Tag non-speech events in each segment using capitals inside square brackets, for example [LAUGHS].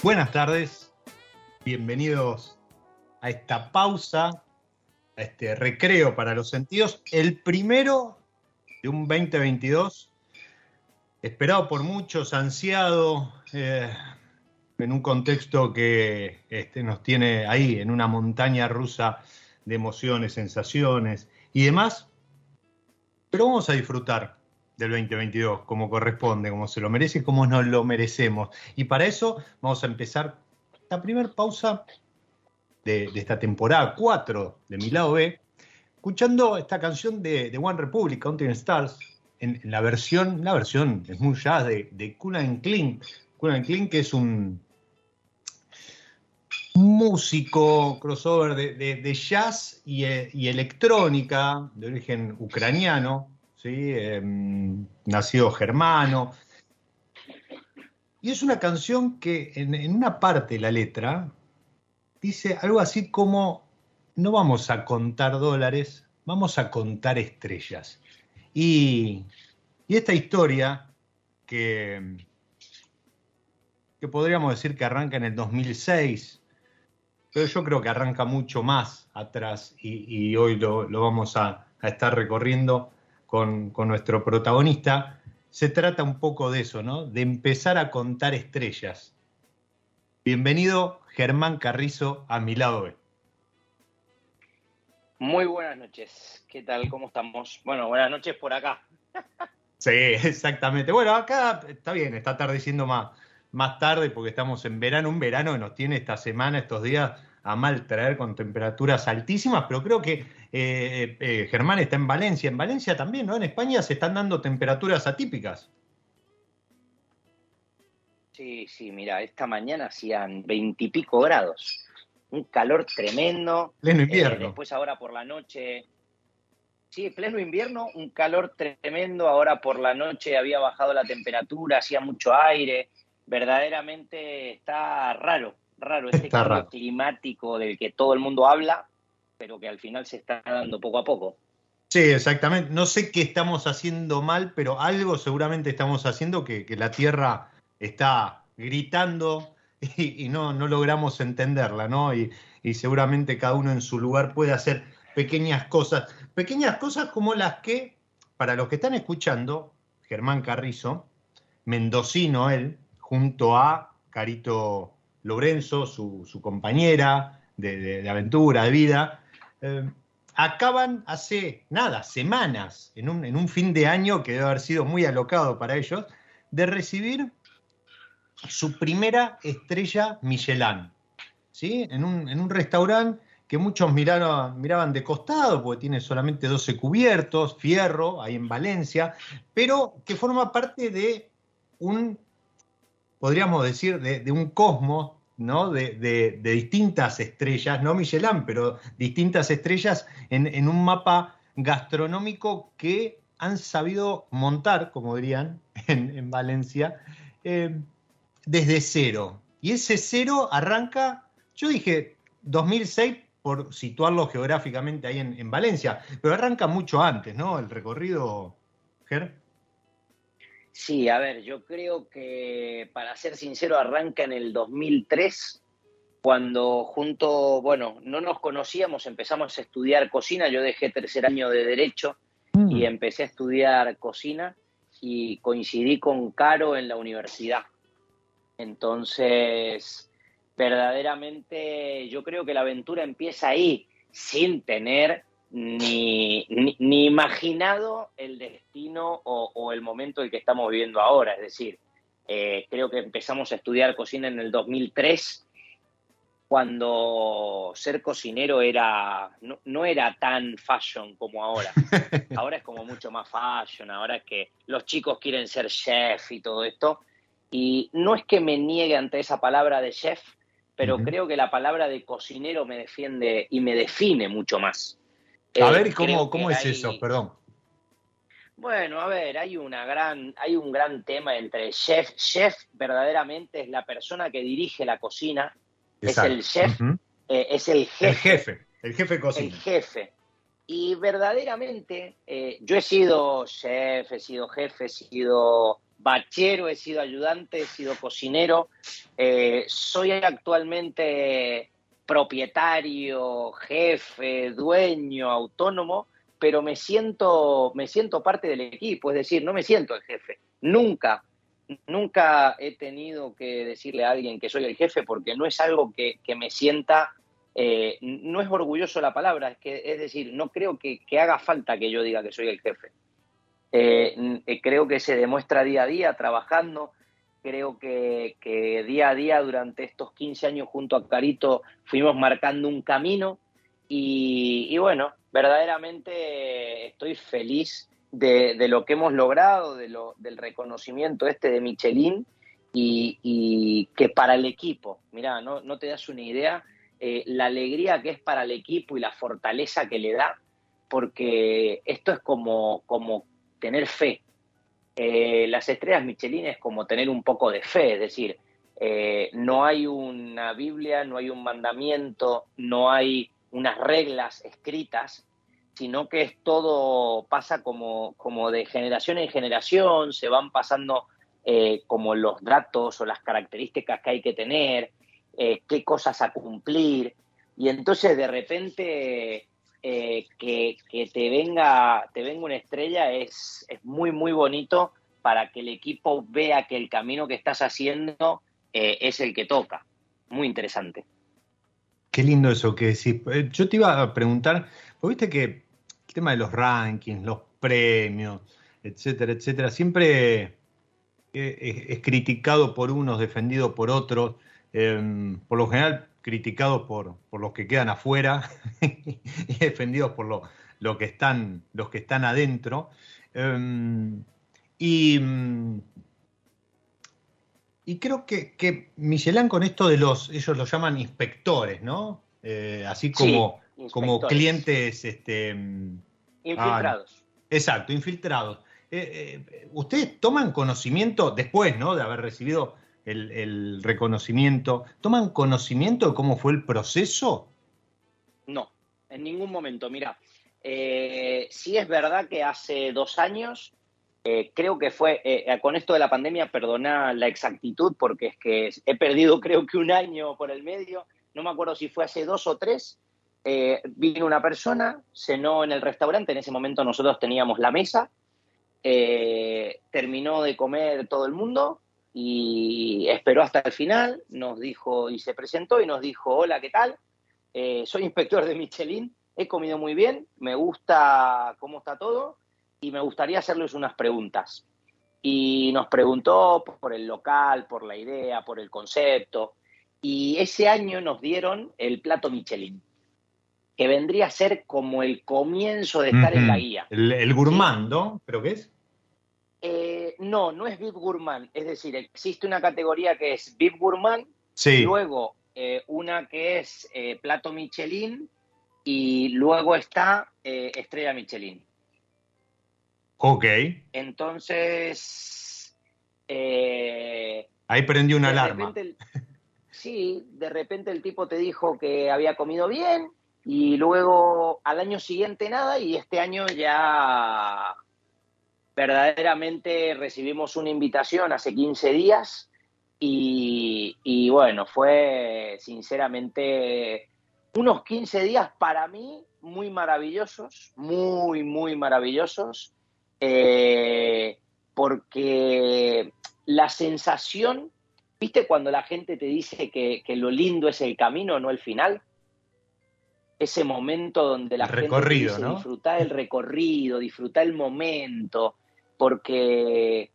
Buenas tardes, bienvenidos a esta pausa, a este recreo para los sentidos, el primero de un 2022, esperado por muchos, ansiado, eh, en un contexto que este, nos tiene ahí, en una montaña rusa de emociones, sensaciones y demás, pero vamos a disfrutar del 2022, como corresponde, como se lo merece como nos lo merecemos. Y para eso vamos a empezar la primera pausa de, esta temporada 4 de mi lado B, escuchando esta canción de, One Republic, Counting Stars, en, la versión, la versión es muy jazz de, de Kunan Kling. Kunan Kling, que es un músico crossover de, jazz y, y electrónica de origen ucraniano, ¿sí? Em, nació germano. Y es una canción que en, una parte de la letra dice algo así como, no vamos a contar dólares, vamos a contar estrellas. Y, esta historia que, que podríamos decir que arranca en el 2006, pero yo creo que arranca mucho más atrás y, hoy lo, vamos a, a, estar recorriendo con, nuestro protagonista, se trata un poco de eso, ¿no? De empezar a contar estrellas. Bienvenido, Germán Carrizo, a mi lado Muy buenas noches. ¿Qué tal? ¿Cómo estamos? Bueno, buenas noches por acá. Sí, exactamente. Bueno, acá está bien, está atardeciendo más, más tarde porque estamos en verano, un verano que nos tiene esta semana, estos días, a mal traer con temperaturas altísimas, pero creo que eh, eh, Germán está en Valencia. En Valencia también, ¿no? En España se están dando temperaturas atípicas. Sí, sí, mira, esta mañana hacían veintipico grados. Un calor tremendo. Pleno invierno. después ahora por la noche. Sí, pleno invierno, un calor tremendo. Ahora por la noche había bajado la temperatura, hacía mucho aire. Verdaderamente está raro, raro [LAUGHS] este cambio climático del que todo el mundo habla, pero que al final se está dando poco a poco. Sí, exactamente. No sé qué estamos haciendo mal, pero algo seguramente estamos haciendo que, la Tierra está gritando [LAUGHS] y, no, no, logramos entenderla, ¿no? Y, y, seguramente cada uno en su lugar puede hacer pequeñas cosas, pequeñas cosas como las que, para los que están escuchando, Germán Carrizo, mendocino él, junto a Carito Lorenzo, su, compañera de, aventura, de vida, eh, acaban hace nada, semanas, en un, fin de año que debe haber sido muy alocado para ellos, de recibir su primera estrella Michelin, ¿sí? en, un, restaurante que muchos miraban de costado, porque tiene solamente 12 cubiertos, fierro, ahí en Valencia, pero que forma parte de un, podríamos decir, de, de un cosmos ¿no? De, distintas estrellas, no Michelin, pero distintas estrellas en, un mapa gastronómico que han sabido montar, como dirían [LAUGHS] en, Valencia, eh, desde cero. Y ese cero arranca, yo dije 2006 por situarlo geográficamente ahí en, en Valencia, pero arranca mucho antes, ¿no? El recorrido, Ger. Sí, a ver, yo creo que, para ser sincero, arranca en el 2003, cuando junto, bueno, no nos conocíamos, empezamos a estudiar cocina, yo dejé tercer año de derecho y mm. empecé a estudiar cocina y coincidí con Caro en la universidad. Entonces, verdaderamente yo creo que la aventura empieza ahí, sin tener ni, ni, imaginado el destino o, el momento el que estamos viviendo ahora. Es decir, eh, creo que empezamos a estudiar cocina en el 2003, cuando ser cocinero era no, no, era tan fashion como ahora. [LAUGHS] Ahora es como mucho más fashion, ahora es que los chicos quieren ser chef y todo esto. Y no es que me niegue ante esa palabra de chef, pero creo que la palabra de cocinero me defiende y me define mucho más. A ver, ¿cómo, cómo es eso? Perdón. Bueno, a ver, hay una gran, hay un gran tema entre chef. Chef verdaderamente es la persona que dirige la cocina, es el chef, eh, es el jefe. El jefe, el jefe cocina. El jefe. Y verdaderamente, eh, yo he sido chef, he sido jefe, he sido bachero, he sido ayudante, he sido cocinero. Eh, soy actualmente propietario, jefe, dueño, autónomo, pero me siento, me siento parte del equipo, es decir, no me siento el jefe. Nunca, nunca he tenido que decirle a alguien que soy el jefe porque no es algo que, me sienta, eh, no es orgulloso la palabra, es, que, es decir, no creo que, haga falta que yo diga que soy el jefe. Eh, eh, creo que se demuestra día a día trabajando, creo que, día a día durante estos 15 años junto a Carito fuimos marcando un camino y, bueno, verdaderamente estoy feliz de, lo que hemos logrado, de lo, del reconocimiento este de Michelin y, que para el equipo, mira, no, no te das una idea eh, la alegría que es para el equipo y la fortaleza que le da, porque esto es como, como tener fe, eh, las estrellas Michelin es como tener un poco de fe, es decir, eh, no hay una Biblia, no hay un mandamiento, no hay unas reglas escritas, sino que es todo pasa como, como de generación en generación, se van pasando eh, como los datos o las características que hay que tener, qué cosas a cumplir, y entonces de repente eh, que, te, venga, te venga una estrella es, es, muy, muy bonito para que el equipo vea que el camino que estás haciendo eh, es el que toca. Muy interesante. Qué lindo eso que decís. Eh, yo te iba a preguntar, viste que el tema de los rankings, los premios, etcétera, etcétera, siempre es, criticado por unos, defendido por otros. Em, por lo general criticados por, por los que quedan afuera [LAUGHS] y defendidos por lo, lo, que están, los que están adentro. Em, y, y creo que, que Michelin con esto de los, ellos lo llaman inspectores, ¿no? Eh, así como, como clientes este, infiltrados. Ah, exacto, infiltrados. Eh, eh, ¿Ustedes toman conocimiento después, ¿no? De haber recibido el, reconocimiento, ¿toman conocimiento de cómo fue el proceso? No, en ningún momento. Mira, sí es verdad que hace dos años eh, creo que fue, eh, eh, con esto de la pandemia, perdona la exactitud, porque es que he perdido [LAUGHS] creo que un año por el medio, no me acuerdo si fue hace dos o tres, vino una persona, cenó en el restaurante, en ese momento nosotros teníamos la mesa, terminó de comer todo el mundo y esperó hasta el final, nos dijo y se presentó y nos dijo, hola, ¿qué tal? soy inspector de Michelin, he comido muy bien, me gusta cómo está todo y me gustaría hacerles unas preguntas. Y nos preguntó por el local, por la idea, por el concepto. Y ese año nos dieron el plato Michelin, que vendría a ser como el comienzo de estar en la guía. El, gourmand, ¿no? ¿Pero qué es? Eh, no, no es VIP Gourmand. Es decir, existe una categoría que es VIP Gourmand, sí. luego eh, una que es eh, plato Michelin y luego está estrella Michelin. Ok. Entonces... Eh, Ahí prendió una alarma. sí, de repente el tipo te dijo que había comido bien y luego al año siguiente nada y este año ya verdaderamente recibimos una invitación hace 15 días y, y, bueno, fue sinceramente unos 15 días para mí muy maravillosos, muy, muy maravillosos. Eh, porque la sensación, ¿viste cuando la gente te dice que, lo lindo es el camino, no el final? Ese momento donde la gente recorrido, dice, disfrutar el recorrido, disfrutar el momento, porque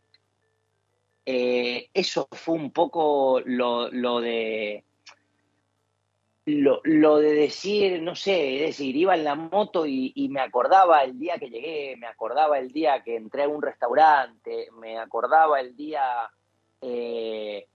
eh, eso fue un poco lo de lo, de decir, no sé, es decir, iba en la moto y, me acordaba el día que llegué, me acordaba el día que entré a un restaurante, me acordaba el día eh,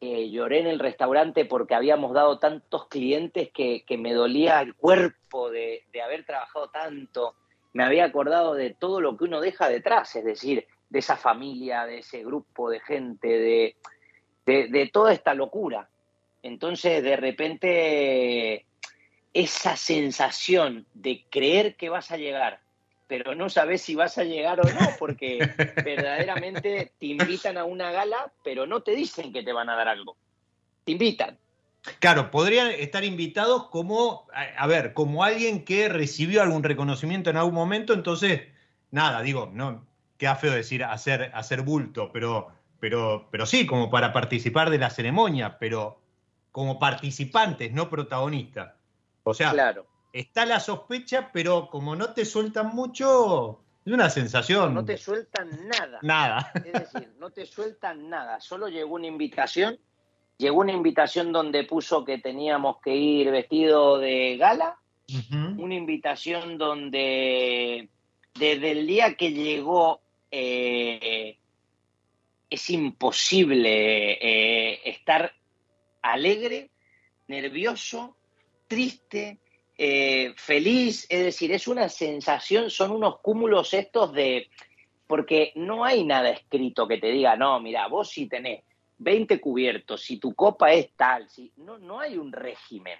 que lloré en el restaurante porque habíamos dado tantos clientes que, me dolía el cuerpo de, haber trabajado tanto, me había acordado de todo lo que uno deja detrás, es decir, de esa familia, de ese grupo de gente, de, de toda esta locura. Entonces, de repente, esa sensación de creer que vas a llegar, pero no sabes si vas a llegar o no, porque [LAUGHS] verdaderamente te invitan a una gala, pero no te dicen que te van a dar algo. Te invitan. Claro, podrían estar invitados como, a ver, como alguien que recibió algún reconocimiento en algún momento, entonces, nada, digo, no, queda feo decir hacer, hacer bulto, pero, pero, pero sí, como para participar de la ceremonia, pero como participantes, no protagonistas. O sea, está la sospecha, pero como no te sueltan mucho, es una sensación. No te sueltan nada. Nada. Es decir, no te sueltan nada. Solo llegó una invitación. Llegó una invitación donde puso que teníamos que ir vestido de gala. Una invitación donde desde el día que llegó eh, es imposible eh, estar alegre, nervioso, triste, eh, feliz, es decir, es una sensación, son unos cúmulos estos de, porque no hay nada escrito que te diga, no, mira, vos si tenés 20 cubiertos, si tu copa es tal, si, no, no hay un régimen,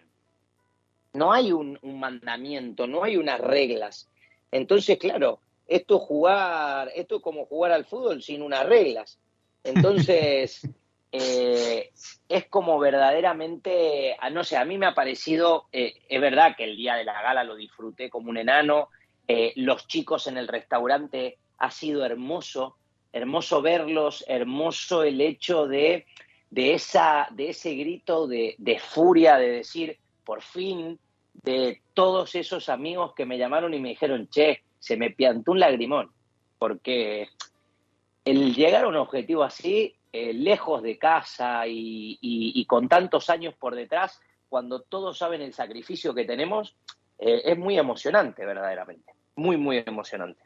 no hay un, un mandamiento, no hay unas reglas. Entonces, claro, esto es jugar, esto es como jugar al fútbol sin unas reglas. Entonces, [LAUGHS] eh, es como verdaderamente, ah, no sé, a mí me ha parecido, eh, es verdad que el día de la gala lo disfruté como un enano, eh, los chicos en el restaurante ha sido hermoso, hermoso verlos, hermoso el hecho de, de, esa, de ese grito de, de furia, de decir, por fin, de todos esos amigos que me llamaron y me dijeron, che, se me piantó un lagrimón, porque el llegar a un objetivo así eh, lejos de casa y, con tantos años por detrás, cuando todos saben el sacrificio que tenemos, eh, es muy emocionante verdaderamente, muy, muy emocionante.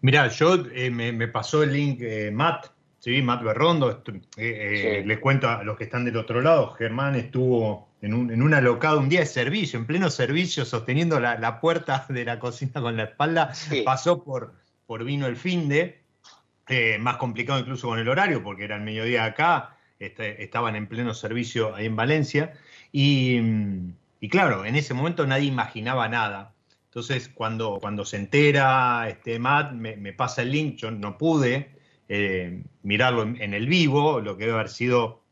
Mirá, yo eh, me, pasó el link Matt, Sí, Matt Berrondo, eh, les cuento a los que están del otro lado, Germán estuvo en un, en un alocado, un día de servicio, en pleno servicio, sosteniendo la, puerta [LAUGHS] de la cocina con la espalda, pasó por, por vino el fin de, eh, más complicado incluso con el horario, porque era el mediodía acá, este, estaban en pleno servicio ahí en Valencia, y, claro, en ese momento nadie imaginaba nada. Entonces, cuando, cuando se entera este, Matt, me, pasa el link, yo no pude eh, mirarlo en, el vivo, lo que debe haber sido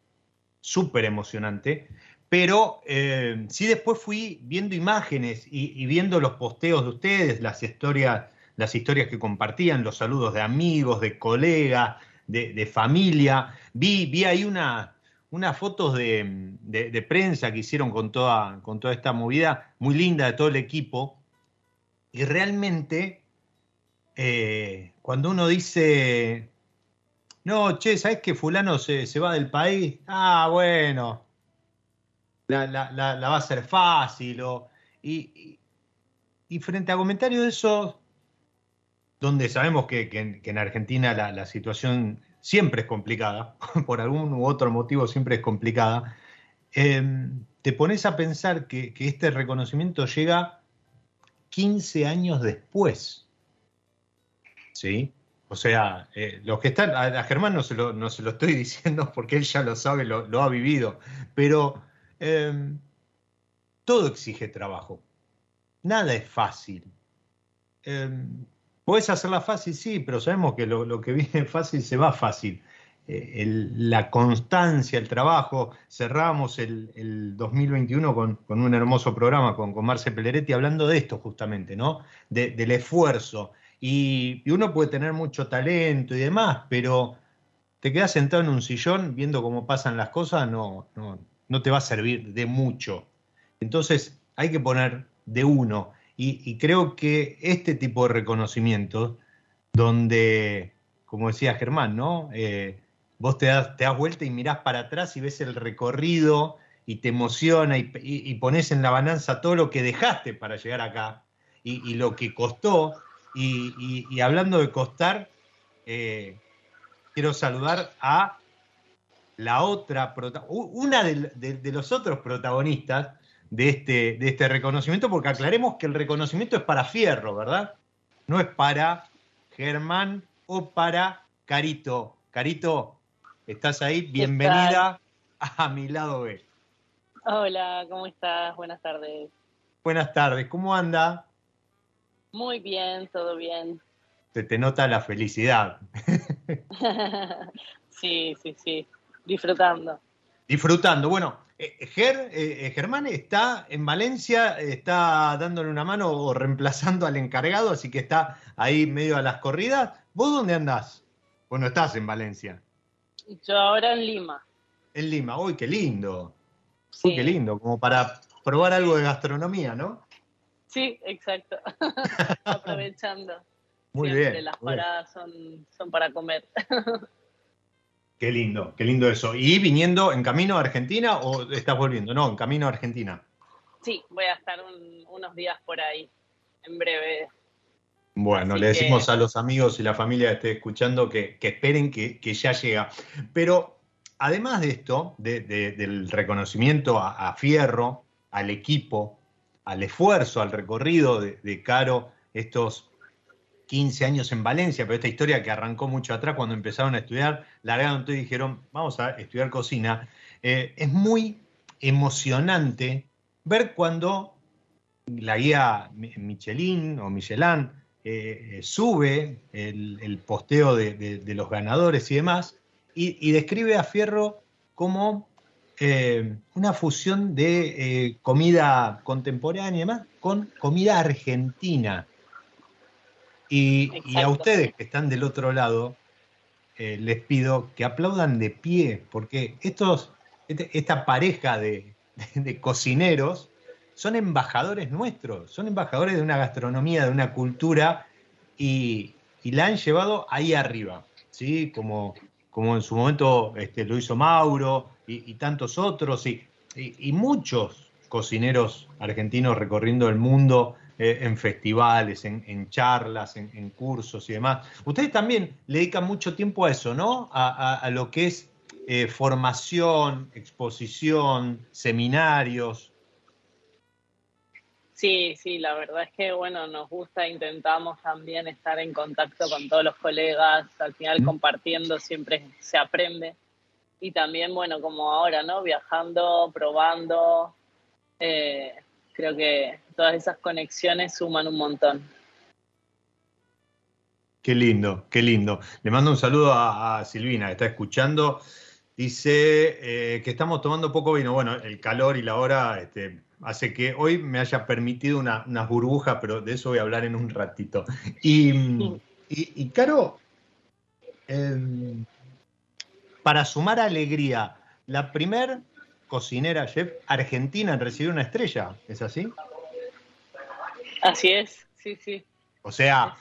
súper emocionante, pero eh, sí después fui viendo imágenes y, viendo los posteos de ustedes, las historias, las historias que compartían, los saludos de amigos, de colegas, de, familia. Vi, vi ahí una, unas fotos de, prensa que hicieron con toda, con toda esta movida, muy linda de todo el equipo. Y realmente, eh, cuando uno dice, no, che, ¿sabes que fulano se, se va del país? Ah, bueno, la, va a ser fácil. y, frente a comentarios de esos, donde sabemos que, en Argentina la, situación siempre es complicada, [LAUGHS] por algún u otro motivo siempre es complicada, em, te pones a pensar que, este reconocimiento llega 15 años después. ¿Sí? O sea, eh, los que están, a, Germán no se, lo, no se, lo, estoy [LAUGHS] diciendo porque él ya lo sabe, lo, lo ha vivido, pero Em, todo exige trabajo. Nada es fácil. Em, puedes hacerla fácil, sí, pero sabemos que lo, que viene fácil se va fácil. Eh, la constancia, el trabajo. Cerramos el, 2021 con, un hermoso programa con, con Marce Pelleretti hablando de esto justamente, ¿no? del esfuerzo. Y, y, uno puede tener mucho talento y demás, pero te quedas sentado en un sillón viendo cómo pasan las cosas, no, no, no te va a servir de mucho. Entonces hay que poner de uno. Y, creo que este tipo de reconocimientos, donde, como decía Germán, ¿no? Eh, vos te das, te das vuelta y mirás para atrás y ves el recorrido y te emociona y, pones en la balanza todo lo que dejaste para llegar acá y, lo que costó. Y, hablando de costar, eh, quiero saludar a la otra, una de, los otros protagonistas de este, de este reconocimiento, porque aclaremos que el reconocimiento es para Fierro, ¿verdad? No es para Germán o para Carito. Carito, ¿estás ahí? Bienvenida a mi lado B. Hola, ¿cómo estás? Buenas tardes. Buenas tardes, ¿cómo anda? Muy bien, todo bien. Se te nota la felicidad. [LAUGHS] sí, sí, sí disfrutando. Disfrutando. Bueno, eh, Ger, eh, Germán está en Valencia, está dándole una mano o reemplazando al encargado, así que está ahí medio a las corridas. ¿Vos dónde andás? Bueno, estás en Valencia. Yo ahora en Lima. En Lima, uy, qué lindo. Sí. Uy, qué lindo, como para probar algo de gastronomía, ¿no? Sí, exacto. [LAUGHS] Aprovechando. Muy bien. Las paradas Son, son para comer. [LAUGHS] Qué lindo, qué lindo eso. ¿Y viniendo en camino a Argentina o estás volviendo? No, en camino a Argentina. Sí, voy a estar unos días por ahí, en breve. Bueno, le decimos a los amigos y la familia que esté escuchando que, esperen que, ya llega. Pero además de esto, del reconocimiento a, Fierro, al equipo, al esfuerzo, al recorrido de, de Caro, estos 15 años en Valencia, pero esta historia que arrancó mucho atrás cuando empezaron a estudiar, largaron todo y dijeron, vamos a estudiar cocina. Eh, es muy emocionante ver cuando la guía Michelin o Michelin eh, sube el, posteo de, los ganadores y demás, y, describe a Fierro como eh, una fusión de comida contemporánea y demás con comida argentina. Y, a ustedes que están del otro lado, eh, les pido que aplaudan de pie, porque estos, este, esta pareja de, cocineros son embajadores nuestros, son embajadores de una gastronomía, de una cultura, y, la han llevado ahí arriba, ¿sí? Como, como en su momento este, lo hizo Mauro y, tantos otros, y, y muchos cocineros argentinos recorriendo el mundo eh, en festivales, en, charlas, en, cursos y demás. Ustedes también dedican mucho tiempo a eso, ¿no? A, lo que es eh, formación, exposición, seminarios. Sí, sí, la verdad es que bueno, nos gusta, intentamos también estar en contacto con todos los colegas, al final compartiendo siempre se aprende. Y también, bueno, como ahora, ¿no? Viajando, probando, eh, creo que todas esas conexiones suman un montón. Qué lindo, qué lindo. Le mando un saludo a, Silvina, que está escuchando. Dice eh, que estamos tomando poco vino. Bueno, el calor y la hora este, hace que hoy me haya permitido una, unas burbujas, pero de eso voy a hablar en un ratito. Y, Caro, em, para sumar alegría, la primer cocinera chef argentina en recibir una estrella, ¿es así? Así es, sí, sí. O sea,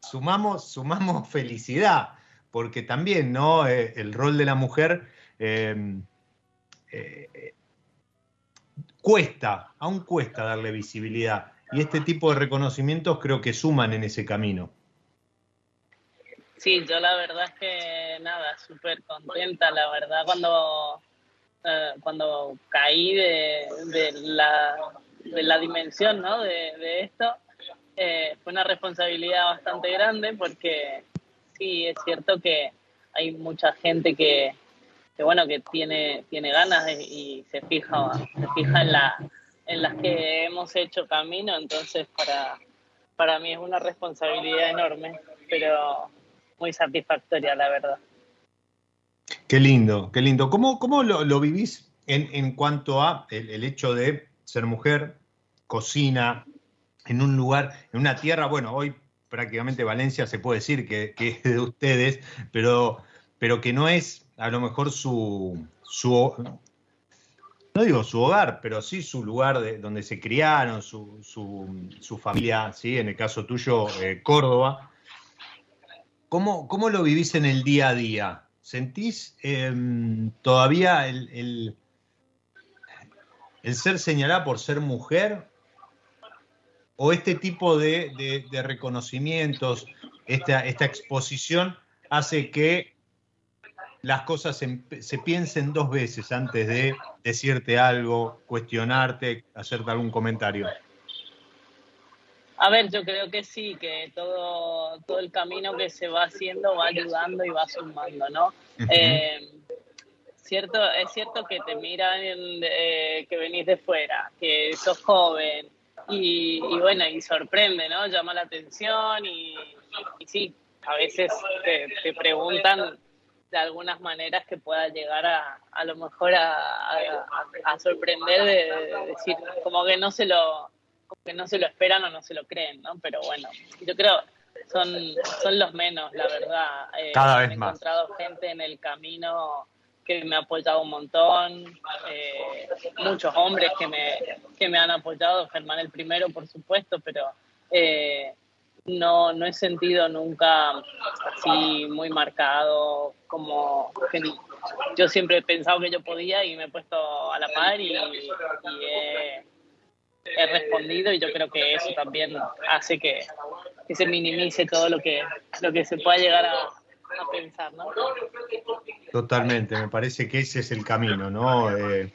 sumamos, sumamos felicidad, porque también, ¿no? Eh, el rol de la mujer em, eh, cuesta, aún cuesta darle visibilidad. Y este tipo de reconocimientos creo que suman en ese camino. Sí, yo la verdad es que nada, súper contenta, la verdad, cuando, eh, cuando caí de, la, de la dimensión ¿no? de, esto, eh, fue una responsabilidad bastante grande porque sí, es cierto que hay mucha gente que, que bueno, que tiene, tiene ganas y se fija, se fija en, la, en las que hemos hecho camino, entonces para, para mí es una responsabilidad enorme, pero muy satisfactoria, la verdad. Qué lindo, qué lindo. ¿Cómo, cómo lo, lo vivís en, en, cuanto a el, hecho de ser mujer, cocina, en un lugar, en una tierra, bueno, hoy prácticamente Valencia se puede decir que, que es de ustedes, pero, pero que no es a lo mejor su, su no digo su hogar, pero sí su lugar de, donde se criaron, su, su, familia, ¿sí? en el caso tuyo, eh, Córdoba. ¿Cómo, ¿Cómo, lo vivís en el día a día? ¿Sentís em, todavía el, el, ser señalada por ser mujer? ¿O este tipo de, de reconocimientos, esta, esta exposición hace que las cosas se, piensen dos veces antes de decirte algo, cuestionarte, hacerte algún comentario. A ver, yo creo que sí, que todo, todo el camino que se va haciendo va ayudando y va sumando, ¿no? Eh, cierto, es cierto que te miran eh, que venís de fuera, que sos joven y, bueno, y sorprende, ¿no? Llama la atención y, sí, a veces te preguntan de algunas maneras que pueda llegar a, a lo mejor a, a, sorprender de, decir como que no se lo que no se lo esperan o no se lo creen, ¿no? Pero bueno, yo creo son son los menos, la verdad. Eh, Cada vez he más. encontrado gente en el camino que me ha apoyado un montón, eh, muchos hombres que me, que me han apoyado, Germán el primero, por supuesto, pero eh, no, no he sentido nunca así muy marcado como que yo siempre he pensado que yo podía y me he puesto a la par y, he, respondido y yo creo que eso también hace que, se minimice todo lo que, lo que se pueda llegar a, pensar, ¿no? Totalmente, me parece que ese es el camino, ¿no? Eh,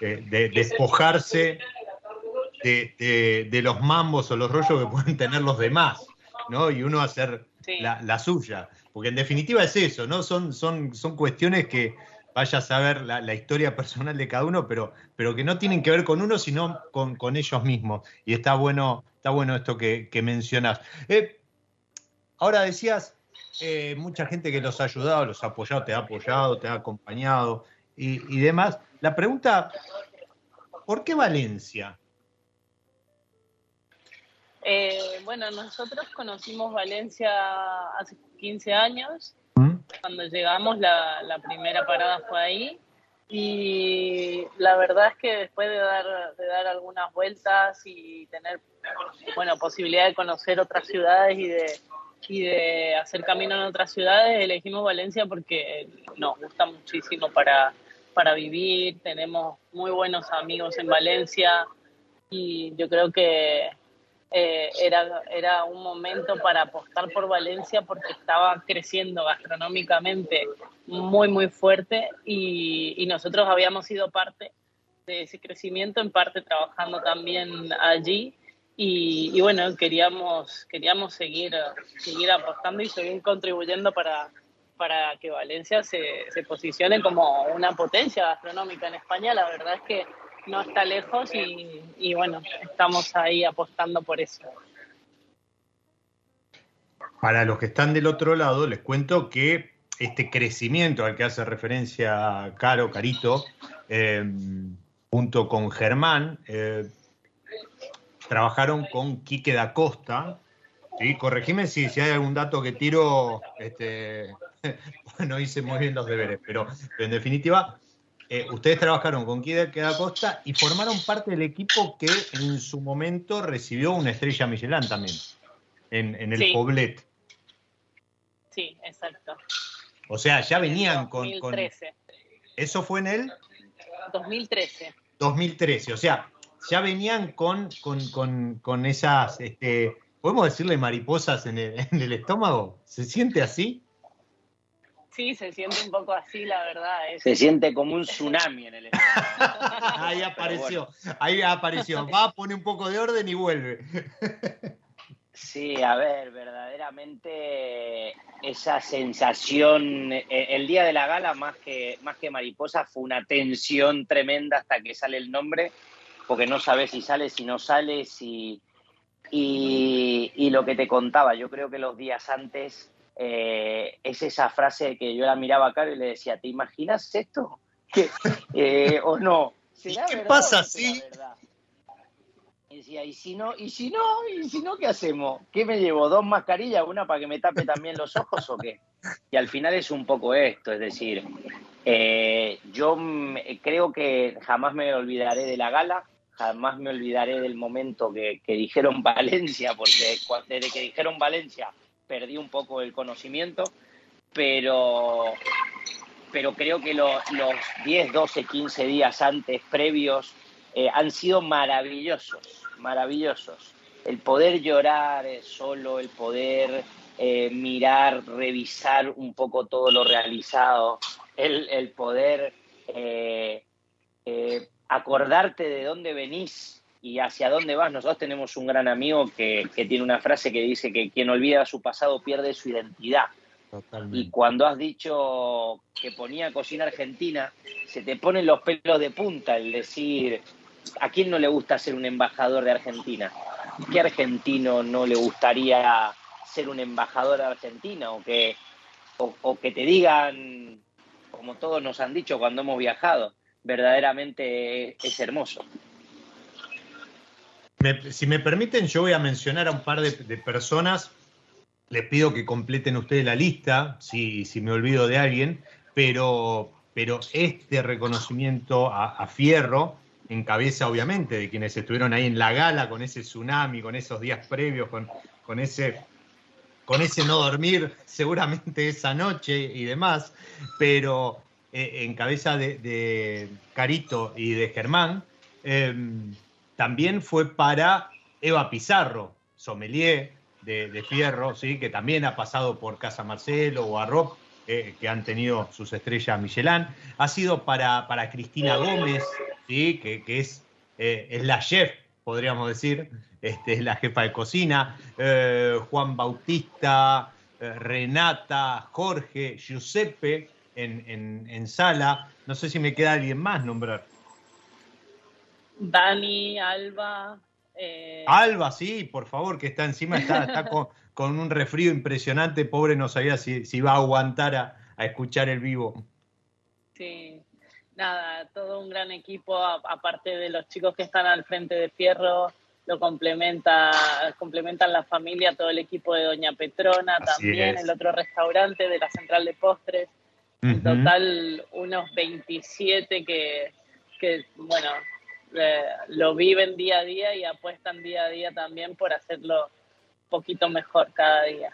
eh, de despojarse de, los mambos o los rollos que pueden tener los demás, ¿no? Y uno hacer la, suya. Porque en definitiva es eso, ¿no? Son, son, son cuestiones que vaya a saber la, historia personal de cada uno, pero, pero que no tienen que ver con uno, sino con, ellos mismos. Y está bueno, está bueno esto que, que mencionas. Eh, ahora decías, eh, mucha gente que los ha ayudado, los ha apoyado, te ha apoyado, te ha acompañado y, y demás. La pregunta, ¿por qué Valencia? Eh, bueno, nosotros conocimos Valencia hace 15 años. ¿Mm? Cuando llegamos, la, primera parada fue ahí. Y la verdad es que después de dar, de dar algunas vueltas y tener bueno, posibilidad de conocer otras ciudades y de, y de hacer camino en otras ciudades, elegimos Valencia porque nos gusta muchísimo para, para vivir. Tenemos muy buenos amigos en Valencia y yo creo que eh, era, era un momento para apostar por Valencia porque estaba creciendo gastronómicamente muy, muy fuerte y, y nosotros habíamos sido parte de ese crecimiento, en parte trabajando también allí. Y, y, bueno, queríamos, queríamos seguir, seguir apostando y seguir contribuyendo para, para que Valencia se, se posicione como una potencia gastronómica en España. La verdad es que no está lejos y, y bueno, estamos ahí apostando por eso. Para los que están del otro lado, les cuento que este crecimiento al que hace referencia Caro, Carito, eh, junto con Germán, eh, trabajaron con Quique da Costa. ¿sí? Corregime si, si hay algún dato que tiro, este, [LAUGHS] no hice muy bien los deberes, pero en definitiva, eh, ustedes trabajaron con Quique da Costa y formaron parte del equipo que en su momento recibió una estrella Michelin también, en, en el Sí. Poblet. Sí, exacto. O sea, ya venían con, con- 2013. Eso fue en el 2013. 2013. O sea, ya venían con, con, con, con esas, este, ¿podemos decirle mariposas en el, en el estómago? ¿Se siente así? Sí, se siente un poco así, la verdad. Es, Se siente como un tsunami en el estómago. [LAUGHS] Ahí apareció, ahí apareció. Va, pone un poco de orden y vuelve. Sí, a ver, verdaderamente esa sensación, eh, el día de la gala más que, más que mariposa fue una tensión tremenda hasta que sale el nombre, porque no sabes si sale, si no sale, si... Y, y lo que te contaba, yo creo que los días antes eh, es esa frase que yo la miraba a Caro y le decía, ¿te imaginas esto? [LAUGHS] ¿Qué? Eh, ¿O no? ¿Será qué verdad pasa si? Y decía, ¿y si no? ¿Y si no? ¿Y si no qué hacemos? ¿Qué me llevo? ¿Dos mascarillas? ¿Una para que me tape también los ojos o qué? Y al final es un poco esto, es decir, eh, yo creo que jamás me olvidaré de la gala, jamás me olvidaré del momento que, que dijeron Valencia, porque desde que dijeron Valencia perdí un poco el conocimiento, pero, pero creo que lo- los 10, 12, 15 días antes, previos, eh, han sido maravillosos, maravillosos. El poder llorar eh, solo, el poder eh, mirar, revisar un poco todo lo realizado, el, el poder acordarte de dónde venís y hacia dónde vas. Nosotros tenemos un gran amigo que, que tiene una frase que dice que quien olvida su pasado pierde su identidad. Y cuando has dicho que ponía cocina argentina, se te ponen los pelos de punta el decir, ¿a quién no le gusta ser un embajador de Argentina? ¿Qué argentino no le gustaría ser un embajador de Argentina? O que, o, o que te digan, como todos nos han dicho cuando hemos viajado, verdaderamente es hermoso. Si me permiten, yo voy a mencionar a un par de, personas. Les pido que completen ustedes la lista, si, me olvido de alguien, pero, este reconocimiento a, Fierro, en cabeza obviamente de quienes estuvieron ahí en la gala, con ese tsunami, con esos días previos, con, ese no dormir seguramente esa noche y demás, pero eh, en cabeza de, Carito y de Germán, eh, también fue para Eva Pizarro, sommelier de, Fierro, ¿sí? que también ha pasado por Casa Marcelo o Arroz, eh, que han tenido sus estrellas Michelin. Ha sido para, Cristina Gómez, ¿sí? que, es, eh, es la chef, podríamos decir, este, es la jefa de cocina. Eh, Juan Bautista, Renata, Jorge, Giuseppe en, en, en sala. No sé si me queda alguien más nombrar. Dani, Alba. eh, Alba, sí, por favor, que está encima, está, está [LAUGHS] con, con un resfrío impresionante, pobre, no sabía si, si iba a aguantar a, a escuchar el vivo. Sí, nada, todo un gran equipo, a- aparte de los chicos que están al frente de Fierro, lo complementa, complementan la familia, todo el equipo de Doña Petrona, Así también es. el otro restaurante de la central de postres. En total, unos 27 que, que bueno, eh, lo viven día a día y apuestan día a día también por hacerlo un poquito mejor cada día.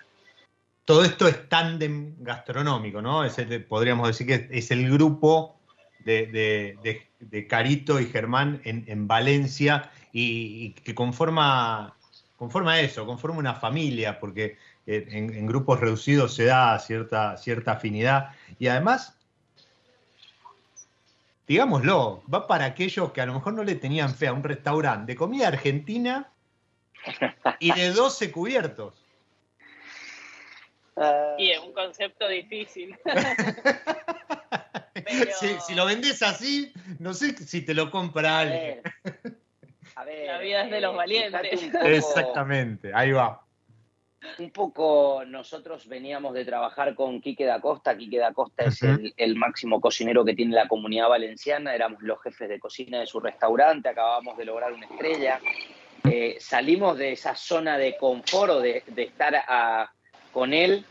Todo esto es tándem gastronómico, ¿no? Es podríamos decir que es el grupo de, de- de- Carito y Germán en, en Valencia y, que conforma conforma eso, conforma una familia, porque eh, en, grupos reducidos se da cierta, cierta afinidad. Y además, digámoslo, va para aquellos que a lo mejor no le tenían fe a un restaurante de comida argentina y de 12 cubiertos. Y es un concepto difícil. [LAUGHS] si, lo vendes así, no sé si te lo compra alguien. A ver, la vida es de los valientes. Exactamente, ahí va. Un poco nosotros veníamos de trabajar con Quique da Costa. Quique da Costa es el, máximo cocinero que tiene la comunidad valenciana. Éramos los jefes de cocina de su restaurante. Acabamos de lograr una estrella. Eh, salimos de esa zona de confort o de, estar con él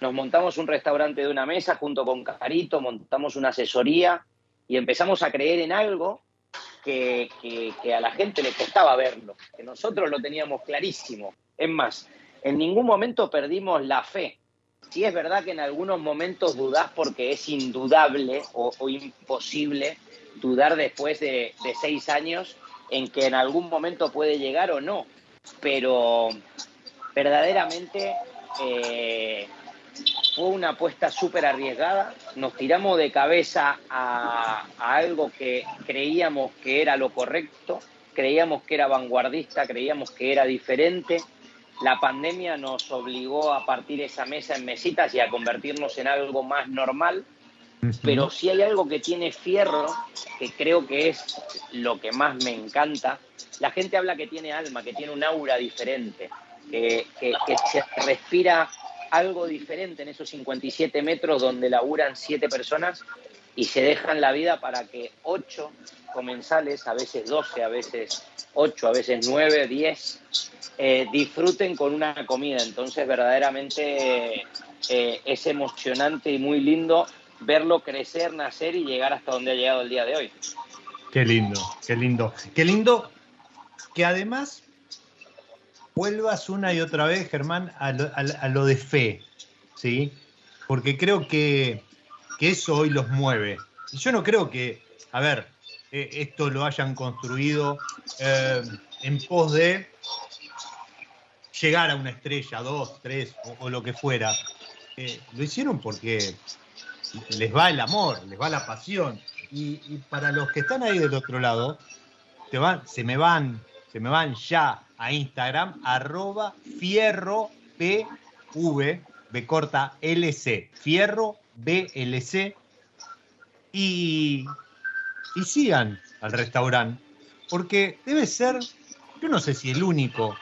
nos montamos un restaurante de una mesa junto con Carito, montamos una asesoría y empezamos a creer en algo que, a la gente le costaba verlo, que nosotros lo teníamos clarísimo. Es más, en ningún momento perdimos la fe. Sí es verdad que en algunos momentos dudás porque es indudable o, imposible dudar después de, seis años en que en algún momento puede llegar o no, pero verdaderamente eh, fue una apuesta súper arriesgada. Nos tiramos de cabeza a, algo que creíamos que era lo correcto, creíamos que era vanguardista, creíamos que era diferente. La pandemia nos obligó a partir esa mesa en mesitas y a convertirnos en algo más normal. Pero si hay algo que tiene fierro, que creo que es lo que más me encanta, la gente habla que tiene alma, que tiene un aura diferente, que, que se respira algo diferente en esos 57 metros donde laburan siete personas y se dejan la vida para que ocho comensales, a veces 12, a veces 8, a veces 9, 10, eh, disfruten con una comida. Entonces, verdaderamente eh, es emocionante y muy lindo verlo crecer, nacer y llegar hasta donde ha llegado el día de hoy. Qué lindo, qué lindo. Qué lindo que además vuelvas una y otra vez, Germán, a lo, de fe, ¿sí? Porque creo que, eso hoy los mueve. Y yo no creo que, a ver, eh, esto lo hayan construido eh, en pos de llegar a una estrella, dos, tres o, lo que fuera. Eh, lo hicieron porque les va el amor, les va la pasión. Y, para los que están ahí del otro lado, te van, se me van, se me van ya a Instagram, arroba fierro BV, B corta LC, fierro BLC, y, y sigan al restaurante, porque debe ser, yo no sé si el único,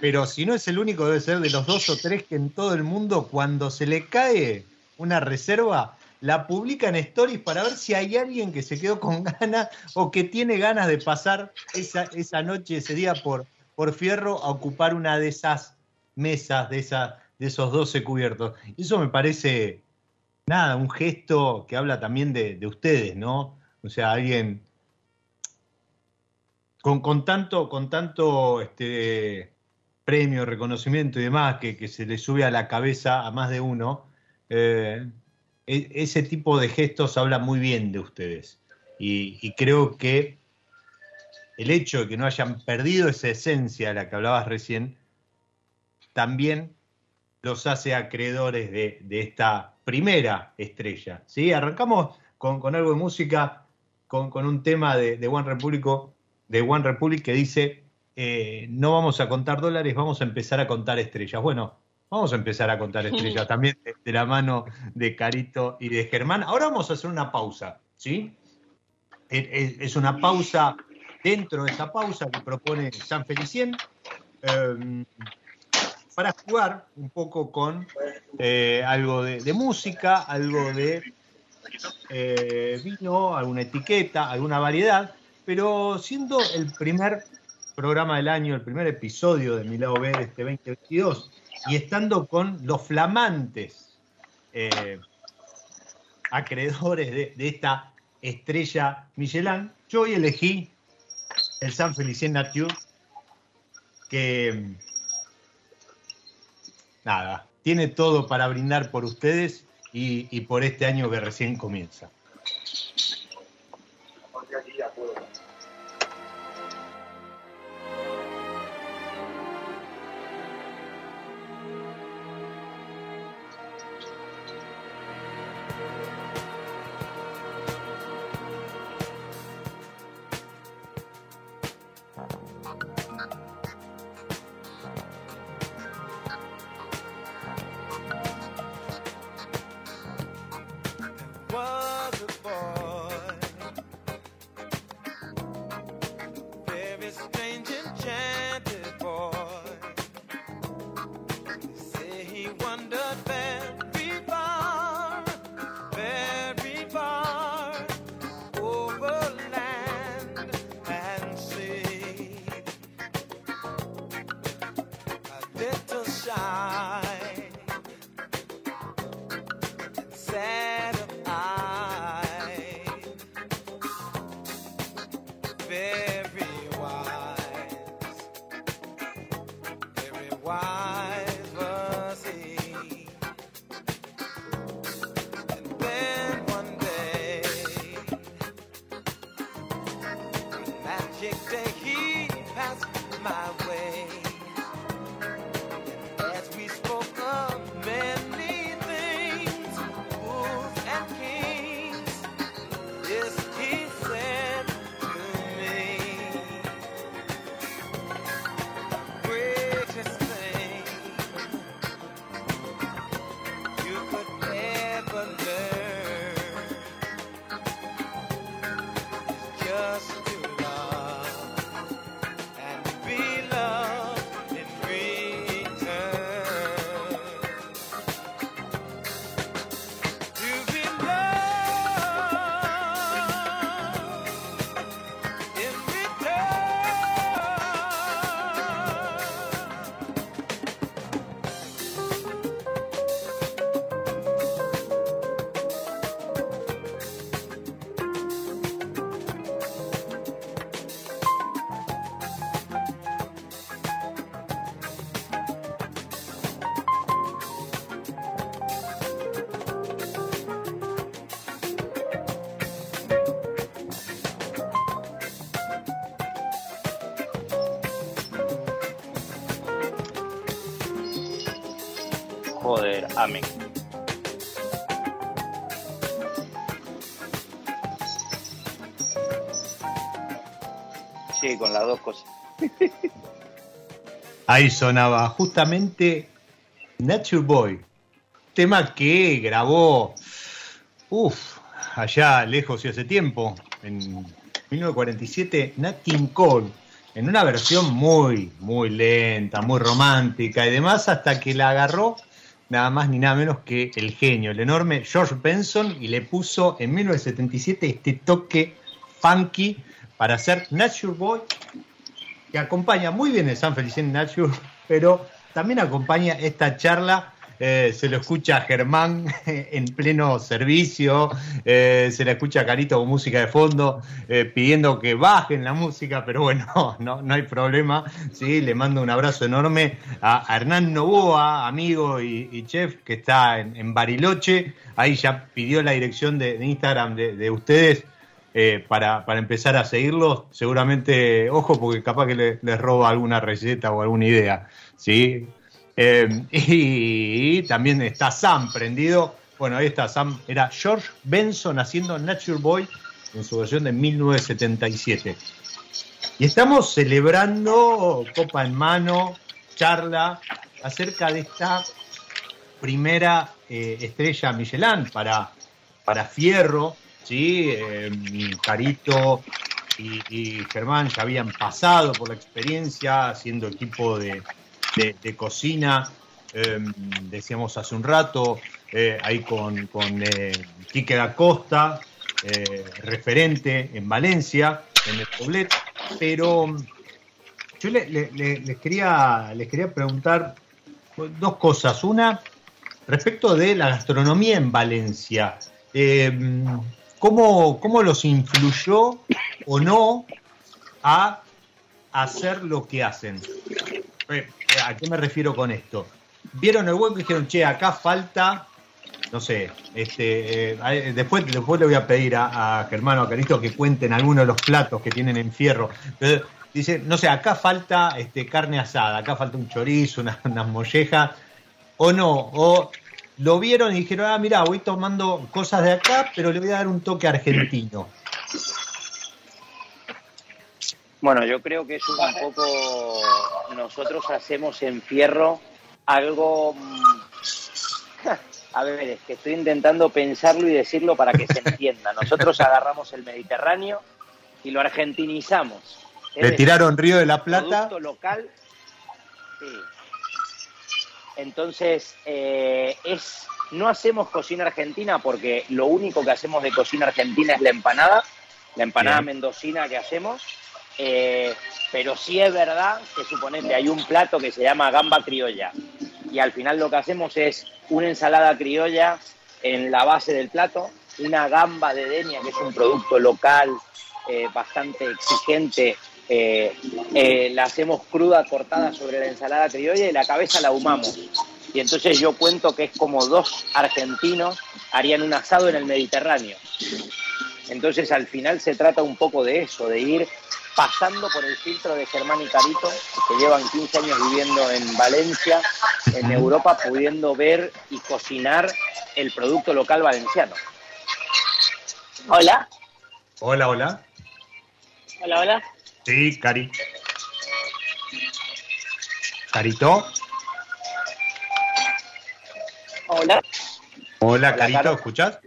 pero si no es el único, debe ser de los dos o tres que en todo el mundo, cuando se le cae una reserva, la publica en stories para ver si hay alguien que se quedó con [LAUGHS] ganas o que tiene ganas de pasar esa, esa noche, ese día por, por Fierro a ocupar una de esas mesas, de, de esos 12 cubiertos. Eso me parece, nada, un gesto que habla también de, ustedes, ¿no? O sea, alguien con, tanto, con tanto este, premio, reconocimiento y demás que, se le sube a la cabeza a más de uno, eh, e, ese tipo de gestos habla muy bien de ustedes. y creo que el hecho de que no hayan perdido esa esencia de la que hablabas recién, también los hace acreedores de, esta primera estrella. ¿sí? Arrancamos con, algo de música, con, un tema de, One Republic, de One Republic que dice, eh, no vamos a contar dólares, vamos a empezar a contar estrellas. Bueno, vamos a empezar a contar estrellas también de, la mano de Carito y de Germán. Ahora vamos a hacer una pausa, ¿sí? Es una pausa dentro de esa pausa que propone San Felicien, em, para jugar un poco con eh, algo de, música, algo de eh, vino, alguna etiqueta, alguna variedad, pero siendo el primer programa del año, el primer episodio de Mi Lado de este 2022, y estando con los flamantes eh, acreedores de, de, esta estrella Michelin, yo hoy elegí el San Felicien Nature, que nada, tiene todo para brindar por ustedes y, y por este año que recién comienza. Amén. Sí, con las dos cosas. [LAUGHS] Ahí sonaba justamente Nature Boy, tema que grabó, uff, allá lejos y hace tiempo, en 1947, Nat King Cole, en una versión muy, muy lenta, muy romántica y demás, hasta que la agarró nada más ni nada menos que el genio, el enorme George Benson, y le puso en 1977 este toque funky para hacer Nature Boy, que acompaña muy bien el San Felicien Nature, pero también acompaña esta charla eh, se lo escucha a Germán [LAUGHS] en pleno servicio, eh, se le escucha Carito con música de fondo, eh, pidiendo que bajen la música, pero bueno, [LAUGHS] no, no hay problema. ¿sí? Le mando un abrazo enorme a, Hernán Novoa, amigo y, chef, que está en, Bariloche. Ahí ya pidió la dirección de, Instagram de, ustedes. para, empezar a seguirlos, seguramente, ojo, porque capaz que les le roba alguna receta o alguna idea, ¿sí? Em, [LAUGHS] y, también está Sam prendido. Bueno, ahí está Sam. Era George Benson haciendo Nature Boy en su versión de 1977. Y estamos celebrando, copa en mano, charla acerca de esta primera eh, estrella Michelin para, para Fierro. ¿sí? Em, Carito y Germán ya habían pasado por la experiencia haciendo equipo de, de, cocina, em, decíamos hace un rato, eh, ahí con, con eh, Quique da Costa, eh, referente en Valencia, en el Poblet, pero em, yo les, quería, les quería preguntar dos cosas. Una, respecto de la gastronomía en Valencia. Em, ¿cómo, ¿Cómo los influyó o no a hacer lo que hacen? ¿A qué me refiero con esto? Vieron el hueco y dijeron, che, acá falta, no sé, este, eh, después, después le voy a pedir a, Germán o a Carito que cuenten algunos de los platos que tienen en fierro. dice, no sé, acá falta este, carne asada, acá falta un chorizo, unas una mollejas, o no, o lo vieron y dijeron, ah, mira, voy tomando cosas de acá, pero le voy a dar un toque argentino. Bueno, yo creo que es un poco. Nosotros hacemos en Fierro algo. Mm, [LAUGHS] a ver, es que estoy intentando pensarlo y decirlo para que se entienda. Nosotros [LAUGHS] agarramos el Mediterráneo y lo argentinizamos. Le tiraron Río de la Plata. Producto local. Sí. Entonces, eh, es, no hacemos cocina argentina porque lo único que hacemos de cocina argentina es la empanada, la empanada mendocina que hacemos eh, pero sí es verdad que suponete, hay un plato que se llama gamba criolla, y al final lo que hacemos es una ensalada criolla en la base del plato, una gamba de denia, que es un producto local eh, bastante exigente, eh, la hacemos cruda, cortada sobre la ensalada criolla y la cabeza la ahumamos. Y entonces yo cuento que es como dos argentinos harían un asado en el Mediterráneo. Entonces al final se trata un poco de eso, de ir pasando por el filtro de Germán y Carito, que llevan 15 años viviendo en Valencia, en Europa, pudiendo ver y cocinar el producto local valenciano. Hola. Hola, hola. Hola, hola. Sí, Cari. Carito. Hola. Hola, Hola, Carito, Caro.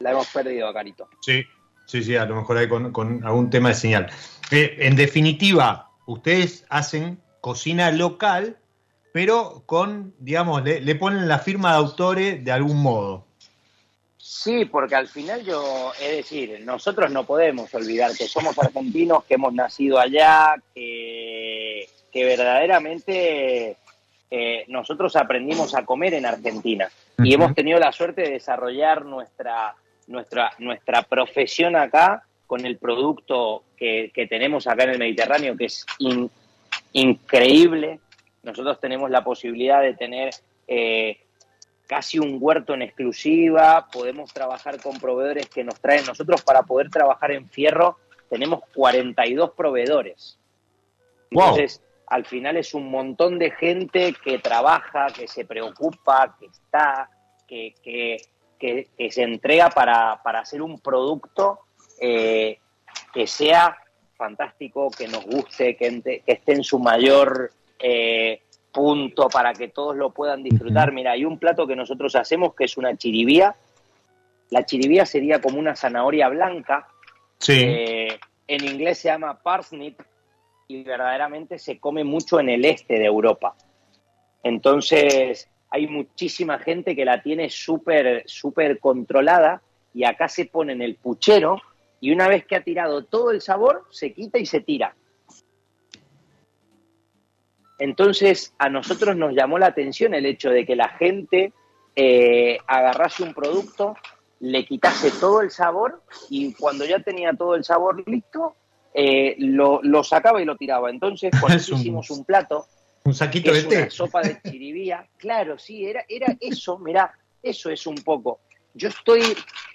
La hemos perdido Carito. Sí, sí, sí, a lo mejor hay con, con algún tema de señal. Eh, en definitiva, ustedes hacen cocina local, pero con, digamos, le, le ponen la firma de autores de algún modo. Sí, porque al final yo, es decir, nosotros no podemos olvidar que somos argentinos, que hemos nacido allá, que, que verdaderamente eh, nosotros aprendimos a comer en Argentina y hemos tenido la suerte de desarrollar nuestra, nuestra, nuestra profesión acá con el producto que, que tenemos acá en el Mediterráneo, que es in- increíble. Nosotros tenemos la posibilidad de tener eh, casi un huerto en exclusiva, podemos trabajar con proveedores que nos traen. Nosotros para poder trabajar en fierro tenemos 42 proveedores. Wow. Entonces, al final es un montón de gente que trabaja, que se preocupa, que está, que, que, que- que se entrega para, para hacer un producto eh, que sea fantástico, que nos guste, que, ente- que esté en su mayor eh, punto para que todos lo puedan disfrutar. Mira, hay un plato que nosotros hacemos que es una chiribía. La chiribía sería como una zanahoria blanca, Sí. eh, en inglés se llama parsnip y verdaderamente se come mucho en el este de Europa. Entonces, hay muchísima gente que la tiene súper, súper controlada y acá se pone en el puchero y una vez que ha tirado todo el sabor, se quita y se tira. Entonces, a nosotros nos llamó la atención el hecho de que la gente eh, agarrase un producto, le quitase todo el sabor y cuando ya tenía todo el sabor listo, eh, lo, lo sacaba y lo tiraba. Entonces, [LAUGHS] un- hicimos un plato Un saquito de una té. sopa de chiribía. Claro, sí, era, era eso, mirá, eso es un poco. Yo estoy,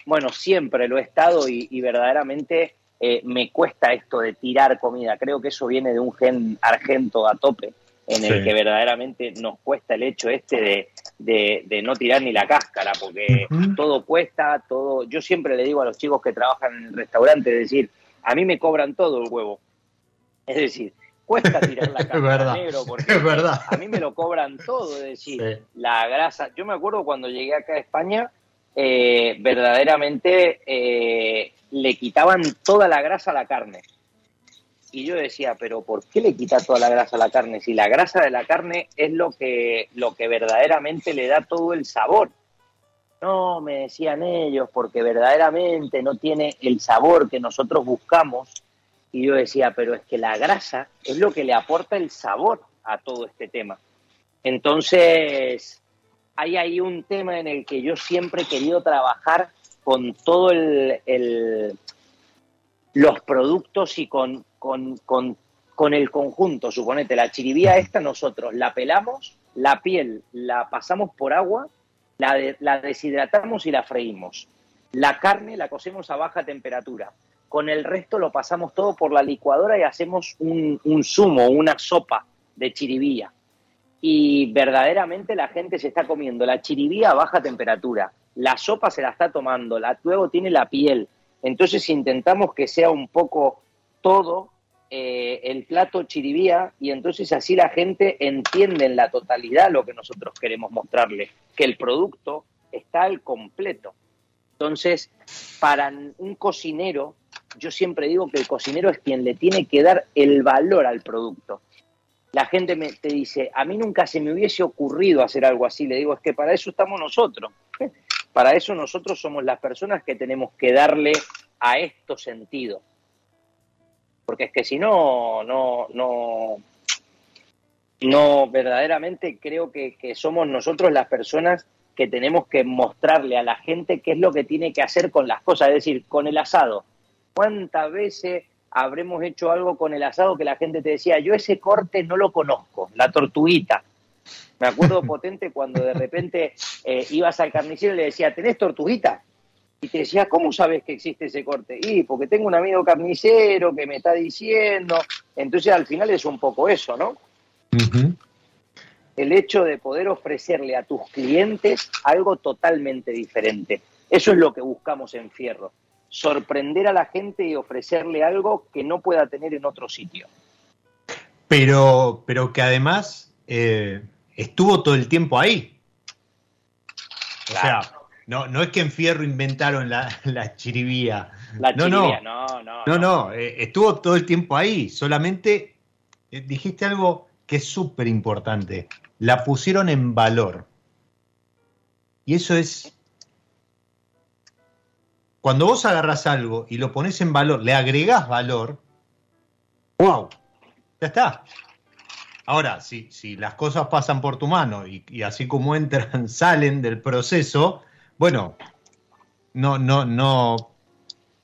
bueno, siempre lo he estado y, y verdaderamente eh, me cuesta esto de tirar comida. Creo que eso viene de un gen argento a tope, en el Sí. que verdaderamente nos cuesta el hecho este de, de- de no tirar ni la cáscara, porque todo cuesta, todo. Yo siempre le digo a los chicos que trabajan en el restaurante, es decir, a mí me cobran todo el huevo. Es decir, cuesta tirar la [LAUGHS] cáscara verdad. negro porque Es verdad. a mí me lo cobran todo, es decir, Sí. la grasa. Yo me acuerdo cuando llegué acá a España, eh, verdaderamente eh, le quitaban toda la grasa a la carne. Y yo decía, pero ¿por qué le quita toda la grasa a la carne? Si la grasa de la carne es lo que, lo que verdaderamente le da todo el sabor. No, me decían ellos, porque verdaderamente no tiene el sabor que nosotros buscamos. Y yo decía, pero es que la grasa es lo que le aporta el sabor a todo este tema. Entonces, hay ahí un tema en el que yo siempre he querido trabajar con todo el, los productos y con, con, con- con el conjunto. Suponete, la chiribía esta nosotros la pelamos, la piel la pasamos por agua, la, la deshidratamos y la freímos. La carne la cocemos a baja temperatura. Con el resto lo pasamos todo por la licuadora y hacemos un, zumo, una sopa de chiribía y verdaderamente la gente se está comiendo la chiribía a baja temperatura, la sopa se la está tomando, la, luego tiene la piel. Entonces intentamos que sea un poco todo eh, el plato chiribía y entonces así la gente entiende en la totalidad lo que nosotros queremos mostrarle, que el producto está al completo. Entonces, para un cocinero, yo siempre digo que el cocinero es quien le tiene que dar el valor al producto la gente me, te dice, a mí nunca se me hubiese ocurrido hacer algo así. Le digo, es que para eso estamos nosotros. [LAUGHS] Para eso nosotros somos las personas que tenemos que darle a esto sentido. porque es que si no, no, no, no, verdaderamente creo que, que somos nosotros las personas que tenemos que mostrarle a la gente qué es lo que tiene que hacer con las cosas, es decir, con el asado. ¿Cuántas veces habremos hecho algo con el asado que la gente te decía, yo ese corte no lo conozco, la tortuguita? Me acuerdo [LAUGHS] potente cuando de repente eh, ibas al carnicero y le decía, ¿tenés tortuguita? Y te decía, ¿cómo sabes que existe ese corte? Y porque tengo un amigo carnicero que me está diciendo. Entonces al final es un poco eso, ¿no? El hecho de poder ofrecerle a tus clientes algo totalmente diferente. Eso es lo que buscamos en Fierro. Sorprender a la gente y ofrecerle algo que no pueda tener en otro sitio. Pero, pero que además eh, estuvo todo el tiempo ahí. O sea, no, no es que en Fierro inventaron la, la chiribía. La no, chiribía, no, no, no. no, no, eh, estuvo todo el tiempo ahí. Solamente eh, dijiste algo que es súper importante. La pusieron en valor. Y eso es. Cuando vos agarras algo y lo pones en valor, le agregás valor, ¡wow! Ya está. Ahora, si, si las cosas pasan por tu mano y, y así como entran, [LAUGHS] salen del proceso, bueno, no, no, no,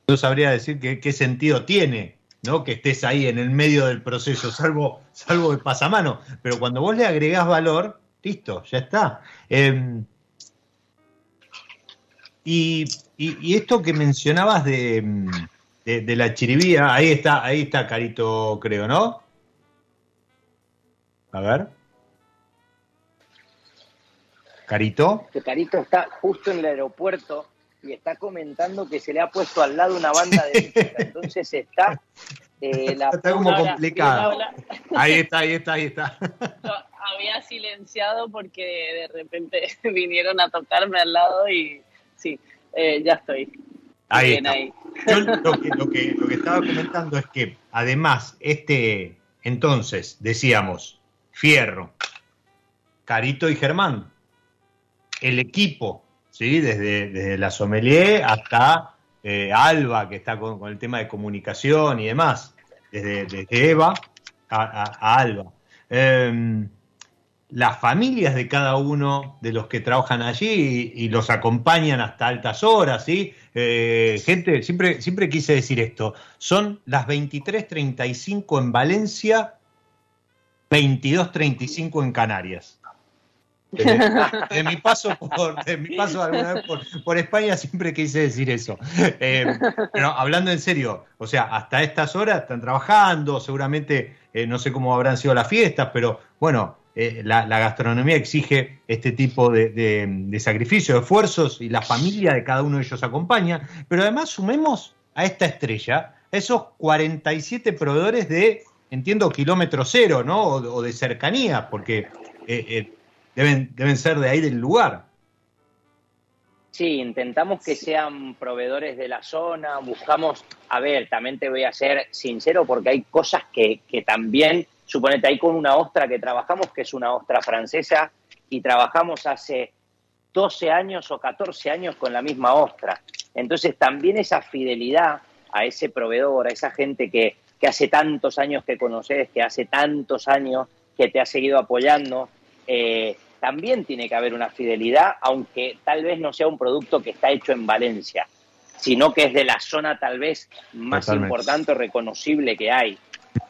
no sabría decir qué, qué sentido tiene, ¿no? Que estés ahí en el medio del proceso, salvo, salvo de pasamano. Pero cuando vos le agregás valor, listo, ya está. Eh, y, y, y, esto que mencionabas de, de, de, la chiribía, ahí está, ahí está Carito, creo, ¿no? A ver. Carito. Que Carito está justo en el aeropuerto y está comentando que se le ha puesto al lado una banda de [LAUGHS] música. Entonces está. Eh, la está como complicado. Ahí está, ahí está, ahí está. Había silenciado porque de repente [LAUGHS] vinieron a tocarme al lado y sí, eh, ya estoy. Ahí, Bien, ahí. Yo lo [LAUGHS] que, lo, que, lo que estaba comentando es que además, este, entonces, decíamos, Fierro, Carito y Germán, el equipo, ¿sí? desde, desde la sommelier hasta eh, Alba, que está con, con, el tema de comunicación y demás, desde, desde Eva a, a, a Alba. Eh, las familias de cada uno de los que trabajan allí y, los acompañan hasta altas horas, ¿sí? Eh, gente, siempre, siempre quise decir esto, son las 23.35 en Valencia, 22.35 en Canarias. De, mi paso por, de mi paso alguna vez por España siempre quise decir eso. Eh, pero hablando en serio, o sea, hasta estas horas están trabajando, seguramente eh, no sé cómo habrán sido las fiestas, pero bueno, eh, la, la, gastronomía exige este tipo de, de, de sacrificio, de esfuerzos y la familia de cada uno de ellos acompaña, pero además sumemos a esta estrella esos 47 proveedores de, entiendo, kilómetro cero, ¿no? O, o de cercanía, porque eh, deben, deben ser de ahí del lugar. Sí, intentamos que sean proveedores de la zona, buscamos, a ver, también te voy a ser sincero porque hay cosas que, que también, suponete, ahí con una ostra que trabajamos, que es una ostra francesa, y trabajamos hace 12 años o 14 años con la misma ostra. Entonces también esa fidelidad a ese proveedor, a esa gente que, que hace tantos años que conoces, que hace tantos años que te ha seguido apoyando, eh, también tiene que haber una fidelidad, aunque tal vez no sea un producto que está hecho en Valencia, sino que es de la zona tal vez más Totalmente. importante o reconocible que hay.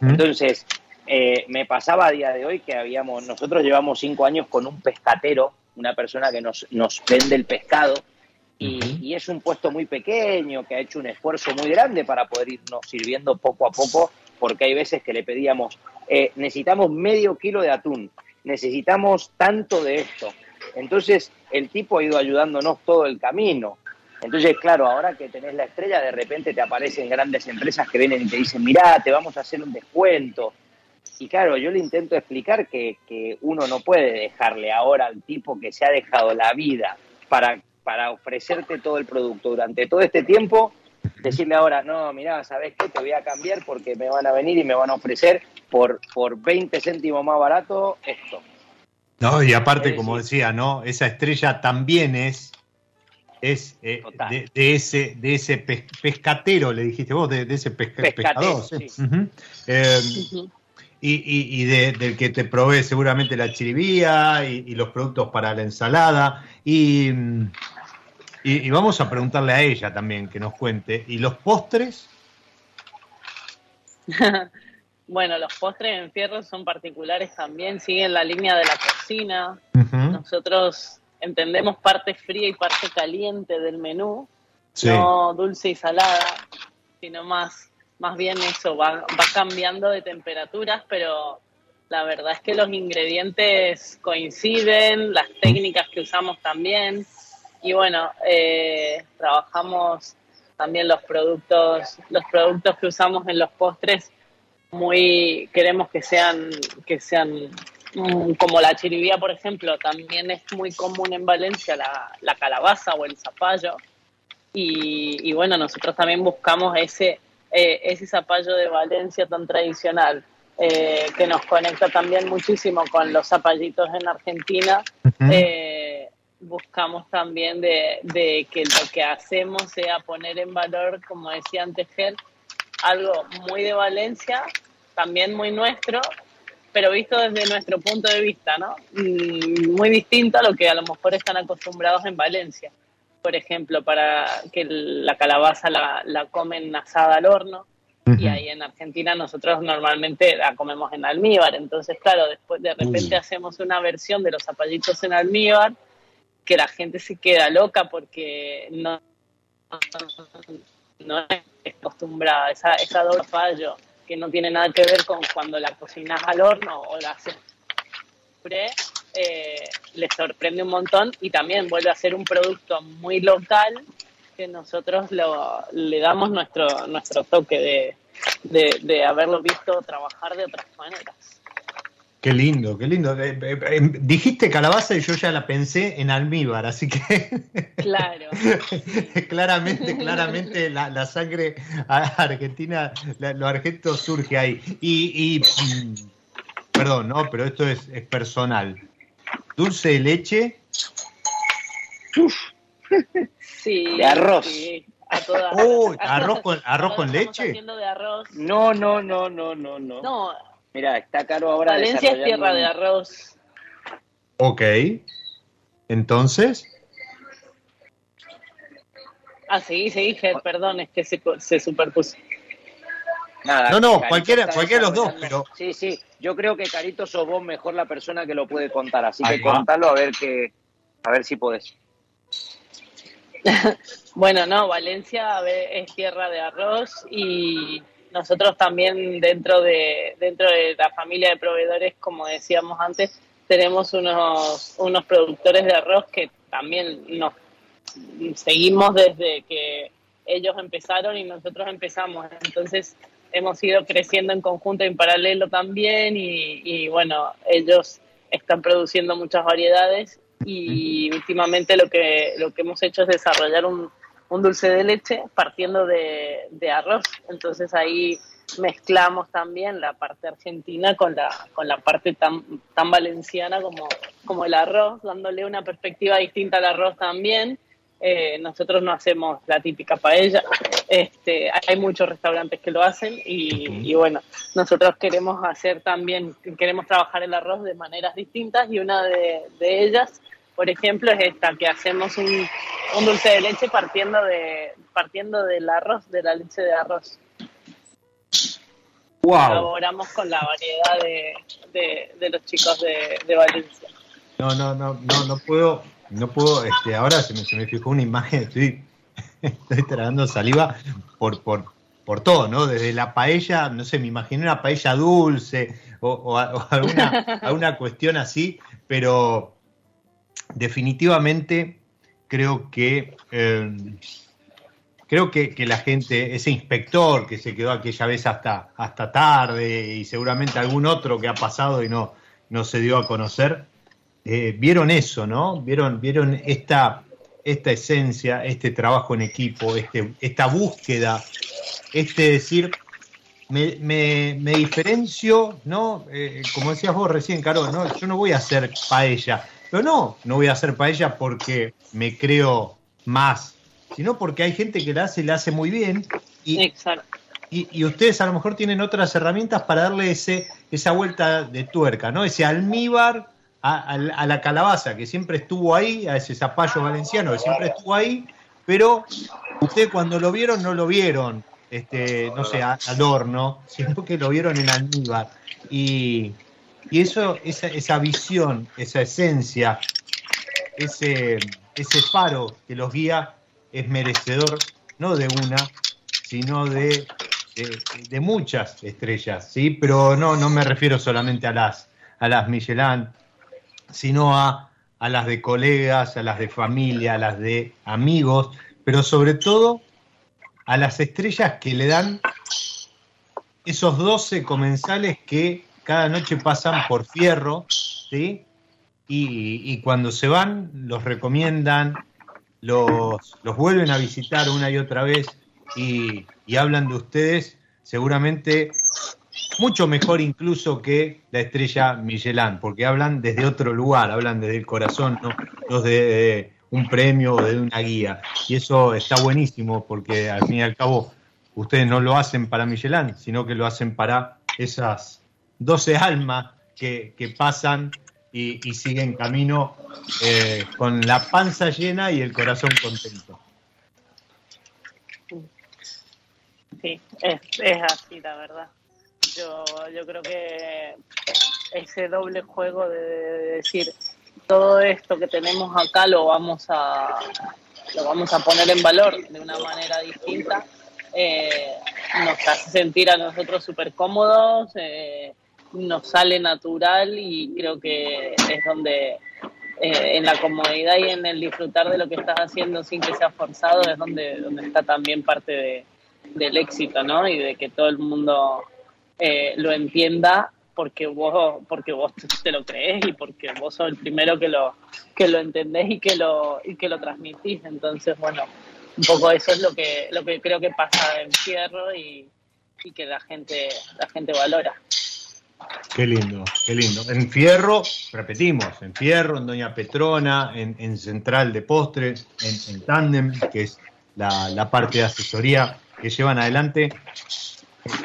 Entonces, eh, me pasaba a día de hoy que habíamos, nosotros llevamos cinco años con un pescatero, una persona que nos, nos vende el pescado, y, y, es un puesto muy pequeño, que ha hecho un esfuerzo muy grande para poder irnos sirviendo poco a poco, porque hay veces que le pedíamos, eh, necesitamos medio kilo de atún, necesitamos tanto de esto. Entonces, el tipo ha ido ayudándonos todo el camino. Entonces, claro, ahora que tenés la estrella, de repente te aparecen grandes empresas que vienen y te dicen, mirá, te vamos a hacer un descuento. Y claro, yo le intento explicar que, que uno no puede dejarle ahora al tipo que se ha dejado la vida para, para ofrecerte todo el producto durante todo este tiempo, decirle ahora, no, mirá, ¿sabes qué? Te voy a cambiar porque me van a venir y me van a ofrecer por, por 20 céntimos más barato esto. No, y aparte, como decía, ¿no? Esa estrella también es es eh, de, ese, de ese pescatero, le dijiste vos, de, ese pescador. Em, y, del que te provee seguramente la chiribía y, los productos para la ensalada. Y, y, vamos a preguntarle a ella también que nos cuente. ¿Y los postres? [LAUGHS] bueno, los postres en fierro son particulares también, siguen la línea de la cocina. Nosotros entendemos parte fría y parte caliente del menú, no dulce y salada, sino más, más bien eso, va, va cambiando de temperaturas, pero la verdad es que los ingredientes coinciden, las técnicas que usamos también, y bueno, eh, trabajamos también los productos, los productos que usamos en los postres, muy queremos que sean, que sean Mm, como la chiribía, por ejemplo, también es muy común en Valencia la, calabaza o el zapallo. Y, bueno, nosotros también buscamos ese, eh, ese zapallo de Valencia tan tradicional, eh, que nos conecta también muchísimo con los zapallitos en Argentina. Eh, buscamos también de, de, que lo que hacemos sea poner en valor, como decía antes Ger, algo muy de Valencia, también muy nuestro, pero visto desde nuestro punto de vista, ¿no? Mm, muy distinto a lo que a lo mejor están acostumbrados en Valencia. Por ejemplo, para que la calabaza la, la comen asada al horno, y ahí en Argentina nosotros normalmente la comemos en almíbar. Entonces, claro, después de repente hacemos una versión de los zapallitos en almíbar que la gente se queda loca porque no, no es acostumbrada. Esa, esa doble fallo que no tiene nada que ver con cuando la cocinas al horno o la haces pre, eh, les sorprende un montón y también vuelve a ser un producto muy local que nosotros le damos nuestro, nuestro toque de, de haberlo visto trabajar de otras maneras. Qué lindo, qué lindo. Eh, eh, eh, dijiste calabaza y yo ya la pensé en almíbar, así que. [LAUGHS] Claro. claramente, [LAUGHS] claramente la, sangre argentina, lo argento surge ahí. Y, mm, perdón, no, pero esto es, personal. Dulce de leche. Sí. De arroz. arroz con, arroz con leche. No, no, no, no, no, no. No, Mira, está caro ahora. Valencia es tierra de arroz. Ok. Entonces. Ah, sí, sí, perdón, es que se, se superpuso. Nada, no, no, cualquiera, cualquiera de los dos, pero. Sí, sí, yo creo que Carito sos vos mejor la persona que lo puede contar, así que contalo a ver que, a ver si podés. [LAUGHS] bueno, no, Valencia es tierra de arroz y nosotros también dentro de, dentro de la familia de proveedores, como decíamos antes, tenemos unos, unos productores de arroz que también nos seguimos desde que ellos empezaron y nosotros empezamos. Entonces hemos ido creciendo en conjunto y en paralelo también y, y bueno, ellos están produciendo muchas variedades y últimamente lo que, lo que hemos hecho es desarrollar un, un dulce de leche partiendo de, arroz. Entonces ahí mezclamos también la parte argentina con la, con la parte tan, tan valenciana como, como el arroz, dándole una perspectiva distinta al arroz también. Eh, nosotros no hacemos la típica paella, este, hay muchos restaurantes que lo hacen y, bueno, nosotros queremos hacer también, queremos trabajar el arroz de maneras distintas y una de, de ellas por ejemplo, es esta, que hacemos un, dulce de leche partiendo, de, partiendo del arroz, de la leche de arroz. Wow. Elaboramos con la variedad de, de, los chicos de, Valencia. No, no, no, no, no puedo, no puedo, este, ahora se me, se me fijó una imagen, estoy, [LAUGHS] estoy tragando saliva por, por, por todo, ¿no? Desde la paella, no sé, me imaginé una paella dulce o, o, alguna, [LAUGHS] alguna cuestión así, pero definitivamente creo que eh, creo que, la gente, ese inspector que se quedó aquella vez hasta, hasta tarde y seguramente algún otro que ha pasado y no, no se dio a conocer, eh, vieron eso, ¿no? Vieron, vieron esta, esta esencia, este trabajo en equipo, este, esta búsqueda, este decir, me, me, diferencio, ¿no? Eh, como decías vos recién, Caro, ¿no? yo no voy a hacer paella, pero no, no voy a hacer paella porque me creo más, sino porque hay gente que la hace y la hace muy bien. Y, Exacto. y, ustedes a lo mejor tienen otras herramientas para darle ese, esa vuelta de tuerca, ¿no? Ese almíbar a, la calabaza que siempre estuvo ahí, a ese zapallo valenciano que siempre estuvo ahí, pero ustedes cuando lo vieron no lo vieron, este, no sé, al horno, [LAUGHS] sino que lo vieron en almíbar. Y, y eso, esa, esa visión, esa esencia, ese, ese faro que los guía es merecedor no de una, sino de, de, muchas estrellas, ¿sí? Pero no, no me refiero solamente a las, a las Michelin, sino a, a las de colegas, a las de familia, a las de amigos, pero sobre todo a las estrellas que le dan esos 12 comensales que cada noche pasan por fierro, ¿sí? Y, cuando se van los recomiendan, los, los, vuelven a visitar una y otra vez y, y hablan de ustedes seguramente mucho mejor incluso que la estrella Michelin, porque hablan desde otro lugar, hablan desde el corazón, no, no de un premio o de una guía. Y eso está buenísimo, porque al fin y al cabo ustedes no lo hacen para Michelin, sino que lo hacen para esas 12 almas que, pasan y, siguen camino eh, con la panza llena y el corazón contento. Sí, es, es así, la verdad. Yo, yo creo que ese doble juego de, decir todo esto que tenemos acá lo vamos a lo vamos a poner en valor de una manera distinta eh, nos hace sentir a nosotros súper cómodos eh, nos sale natural y creo que es donde eh, en la comodidad y en el disfrutar de lo que estás haciendo sin que sea forzado es donde, donde está también parte de, del éxito, ¿no? Y de que todo el mundo eh, lo entienda porque vos porque vos te lo crees y porque vos sos el primero que lo que lo entendés y que lo y que lo transmitís entonces bueno un poco eso es lo que lo que creo que pasa en Fierro y, y que la gente la gente valora Qué lindo, qué lindo. En Fierro, repetimos, en Fierro, en Doña Petrona, en, Central de Postres, en, en Tandem, que es la, la, parte de asesoría que llevan adelante.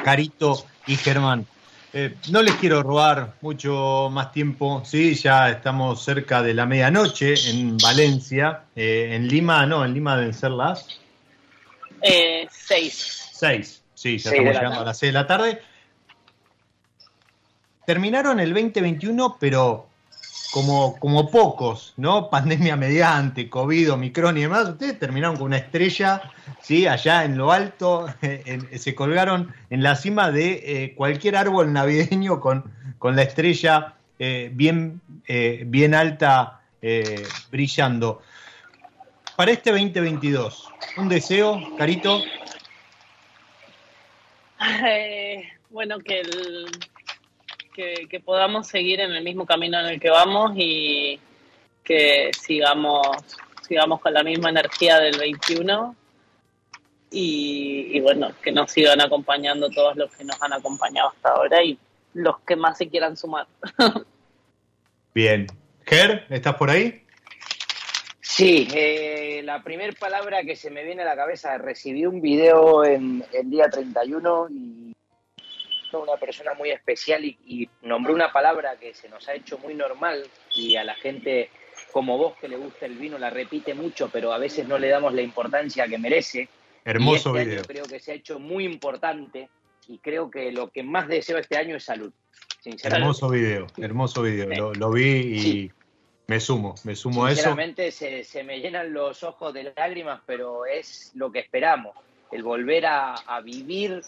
Carito y Germán. Eh, no les quiero robar mucho más tiempo, sí, ya estamos cerca de la medianoche en Valencia, eh, en Lima, no, en Lima deben ser las... Eh, seis. Seis, sí, ya estamos llegando a las seis de la tarde. Terminaron el 2021, pero como, como pocos, ¿no? [LAUGHS] Pandemia mediante, COVID, Omicron y demás, ustedes terminaron con una estrella, ¿sí? Allá en lo alto, [LAUGHS] se colgaron en la cima de eh, cualquier árbol navideño con, con la estrella eh, bien, eh, bien alta brillando. Para este 2022, un deseo, Carito. [LAUGHS] bueno, que el que, podamos seguir en el mismo camino en el que vamos y que sigamos, sigamos con la misma energía del 21 y, bueno, que nos sigan acompañando todos los que nos han acompañado hasta ahora y los que más se quieran sumar. [LAUGHS] Bien. Ger, ¿estás por ahí? Sí, eh, la primera palabra que se me viene a la cabeza, recibí un video en el día 31 y una persona muy especial y, nombró una palabra que se nos ha hecho muy normal y a la gente como vos que le gusta el vino la repite mucho, pero a veces no le damos la importancia que merece. Hermoso este video. creo que se ha hecho muy importante y creo que lo que más deseo este año es salud. Hermoso video, hermoso video. Lo, vi y me sumo, me sumo a eso. Sinceramente se, se, me llenan los ojos de lágrimas, pero es lo que esperamos, el volver a, a vivir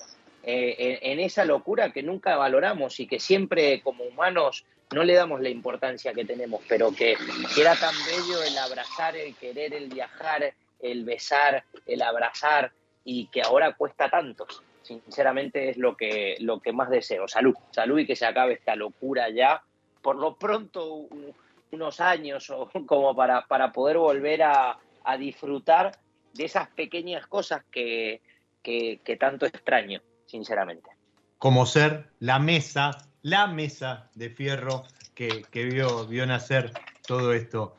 eh, en, esa locura que nunca valoramos y que siempre como humanos no le damos la importancia que tenemos, pero que, era tan bello el abrazar, el querer, el viajar, el besar, el abrazar y que ahora cuesta tanto. Sinceramente es lo que, lo que más deseo. Salud, salud y que se acabe esta locura ya. Por lo pronto unos años o [LAUGHS] como para, para poder volver a, disfrutar de esas pequeñas cosas que, que tanto extraño sinceramente. Como ser la mesa, la mesa de fierro que, vio, vio nacer todo esto.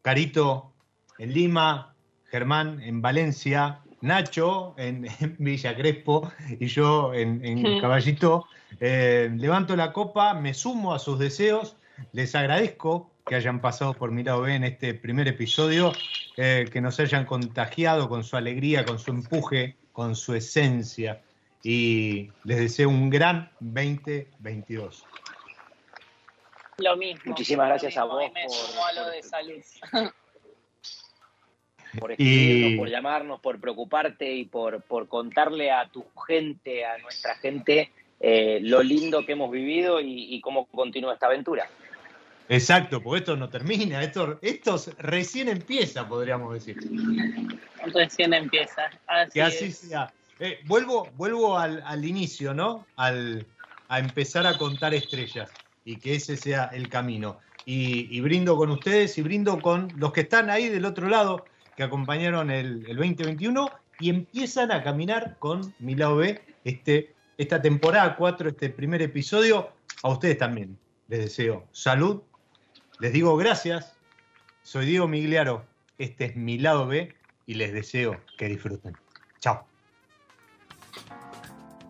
Carito, en Lima, Germán en Valencia, Nacho en, [LAUGHS] Villa Crespo y yo en, [LAUGHS] Caballito. Eh, levanto la copa, me sumo a sus deseos, les agradezco que hayan pasado por mi lado B en este primer episodio, eh, que nos hayan contagiado con su alegría, con su empuje, con su esencia y les deseo un gran 2022. Lo mismo. Muchísimas gracias a vos. por, lo de salud. [LAUGHS] por escribirnos, por llamarnos, por preocuparte y por, por contarle a tu gente, a nuestra gente, eh, lo lindo que hemos vivido y, cómo continúa esta aventura. Exacto, porque esto no termina, esto, esto recién empieza, podríamos decir. Recién empieza. Así que así sea. Eh, vuelvo vuelvo al, inicio, ¿no? Al, a empezar a contar estrellas y que ese sea el camino. Y, brindo con ustedes y brindo con los que están ahí del otro lado, que acompañaron el, 2021 y empiezan a caminar con mi lado B este, esta temporada 4, este primer episodio. A ustedes también les deseo salud, les digo gracias. Soy Diego Migliaro, este es mi lado B y les deseo que disfruten. Chao.